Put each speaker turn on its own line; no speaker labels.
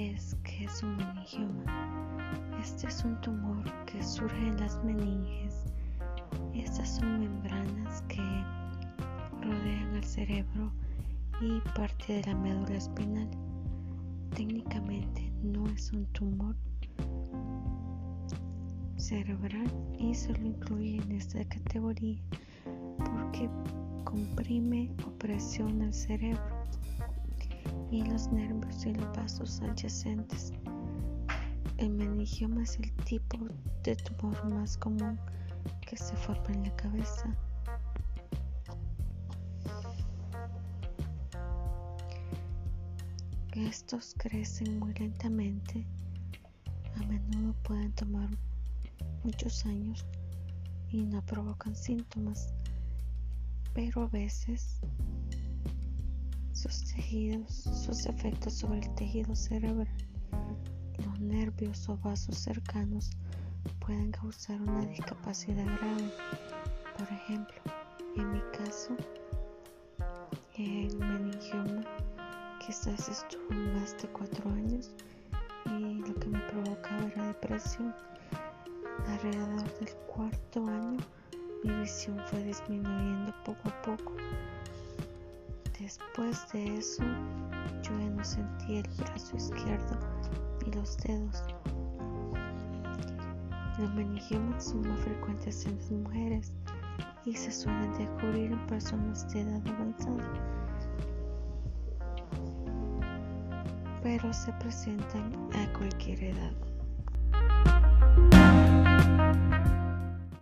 es que es un meningioma. Este es un tumor que surge en las meninges. Estas son membranas que rodean al cerebro y parte de la médula espinal. Técnicamente no es un tumor cerebral y se lo incluye en esta categoría porque comprime o presiona el cerebro y los nervios y los vasos adyacentes. El meningioma es el tipo de tumor más común que se forma en la cabeza. Estos crecen muy lentamente, a menudo pueden tomar muchos años y no provocan síntomas, pero a veces sus tejidos, sus efectos sobre el tejido cerebral, los nervios o vasos cercanos pueden causar una discapacidad grave. Por ejemplo, en mi caso, el meningioma quizás estuvo más de cuatro años y lo que me provocaba era depresión. Alrededor del cuarto año mi visión fue disminuyendo poco a poco. Después de eso yo ya no sentía el brazo izquierdo ni los dedos. Los meningiomas son más frecuentes en las mujeres y se suelen descubrir en personas de edad avanzada, pero se presentan a cualquier edad.